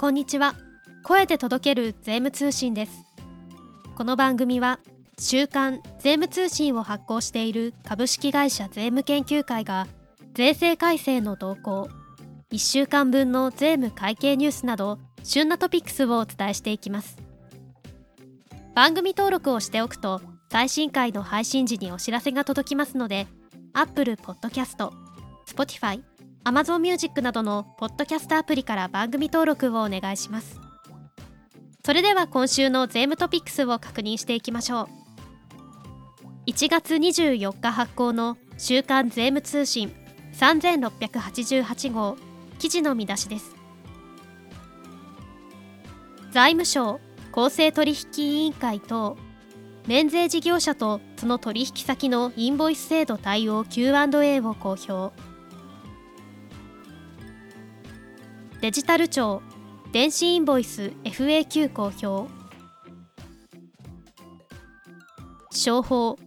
こんにちは。声で届ける税務通信です。この番組は週刊税務通信を発行している株式会社税務研究会が税制改正の動向1週間分の税務会計ニュースなど旬なトピックスをお伝えしていきます。番組登録をしておくと最新回の配信時にお知らせが届きますので Apple Podcast、Spotify、Amazon Music などのポッドキャストアプリから番組登録をお願いします。それでは今週の税務トピックスを確認していきましょう。1月24日発行の週刊税務通信3688号記事の見出しです。財務省公正取引委員会等免税事業者とその取引先のインボイス制度対応 Q&A を公表。デジタル庁電子インボイス FAQ 公表。商法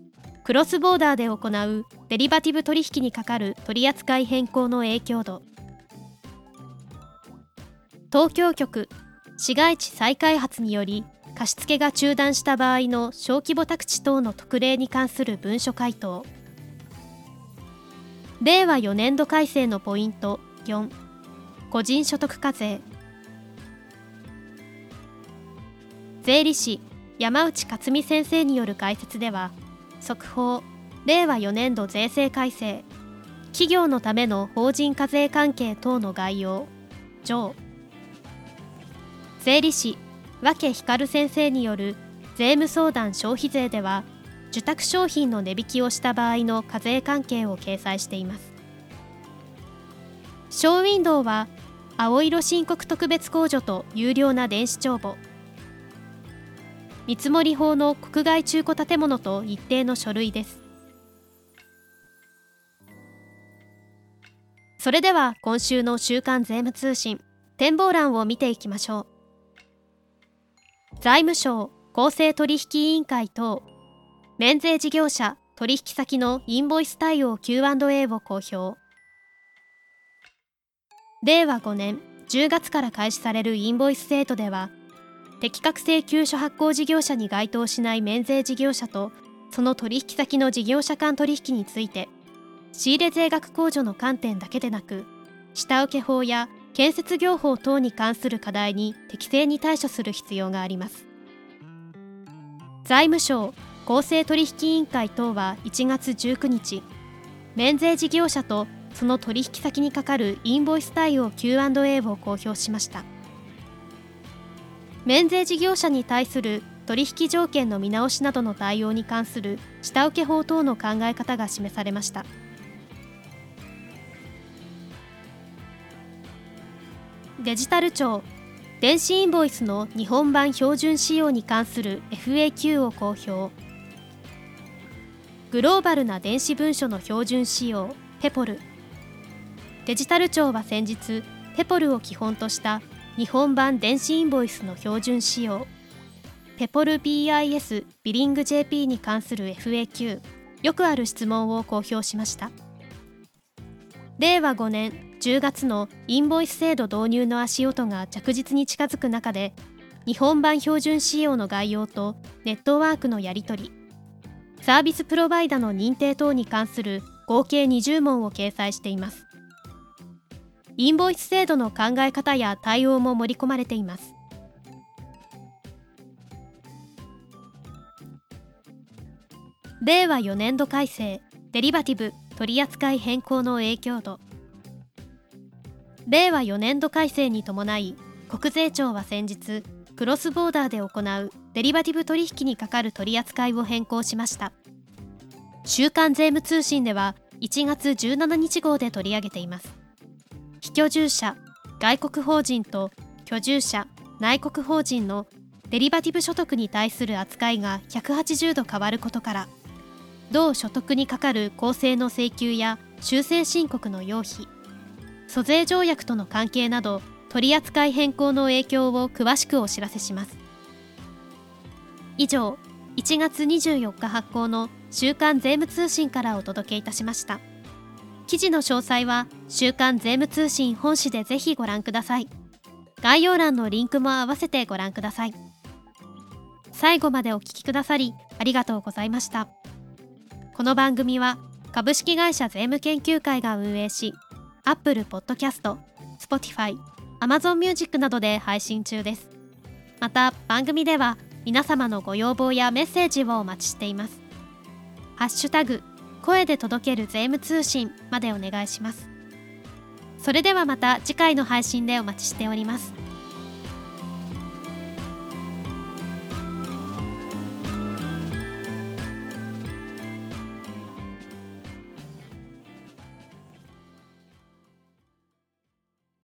クロスボーダーで行うデリバティブ取引にかかる取扱い変更の影響度。東京局市街地再開発により貸付が中断した場合の小規模宅地等の特例に関する文書回答。令和4年度改正のポイント。4個人所得課税。税理士山内克美先生による解説では速報令和4年度税制改正企業のための法人課税関係等の概要上。税理士分光先生による税務相談消費税では受託商品の値引きをした場合の課税関係を掲載しています。ショーウィンドウは青色申告特別控除と有料な電子帳簿。見積法の国外中古建物と一定の書類です。それでは今週の週刊税務通信展望欄を見ていきましょう。財務省公正取引委員会等免税事業者取引先のインボイス対応 Q&A を公表。令和5年10月から開始されるインボイス制度では適格請求書発行事業者に該当しない免税事業者とその取引先の事業者間取引について仕入れ税額控除の観点だけでなく下請法や建設業法等に関する課題に適正に対処する必要があります。財務省公正取引委員会等は1月19日免税事業者とその取引先にかかるインボイス対応 Q&A を公表しました。免税事業者に対する取引条件の見直しなどの対応に関する下請け法等の考え方が示されました。デジタル庁電子インボイスの日本版標準仕様に関する FAQ を公表。グローバルな電子文書の標準仕様ペポル。デジタル庁は先日ペポルを基本とした日本版電子インボイスの標準仕様ペポル BIS ビリング JP に関する FAQ よくある質問を公表しました。令和5年10月のインボイス制度導入の足音が着実に近づく中で日本版標準仕様の概要とネットワークのやり取りサービスプロバイダの認定等に関する合計20問を掲載しています。インボイス制度の考え方や対応も盛り込まれています。令和4年度改正デリバティブ取扱変更の影響度。令和4年度改正に伴い国税庁は先日クロスボーダーで行うデリバティブ取引にかかる取り扱いを変更しました。週刊税務通信では1月17日号で取り上げています。居住者外国法人と居住者内国法人のデリバティブ所得に対する扱いが180度変わることから同所得にかかる公正の請求や修正申告の要否租税条約との関係など取扱い変更の影響を詳しくお知らせします。以上1月24日発行の週刊税務通信からお届けいたしました。記事の詳細は週刊税務通信本誌でぜひご覧ください。概要欄のリンクも合わせてご覧ください。最後までお聞きくださりありがとうございました。この番組は株式会社税務研究会が運営し Apple Podcast、Spotify、Amazon Music などで配信中です。また番組では皆様のご要望やメッセージをお待ちしています。ハッシュタグ声で届ける税務通信までお願いします。それではまた次回の配信でお待ちしております。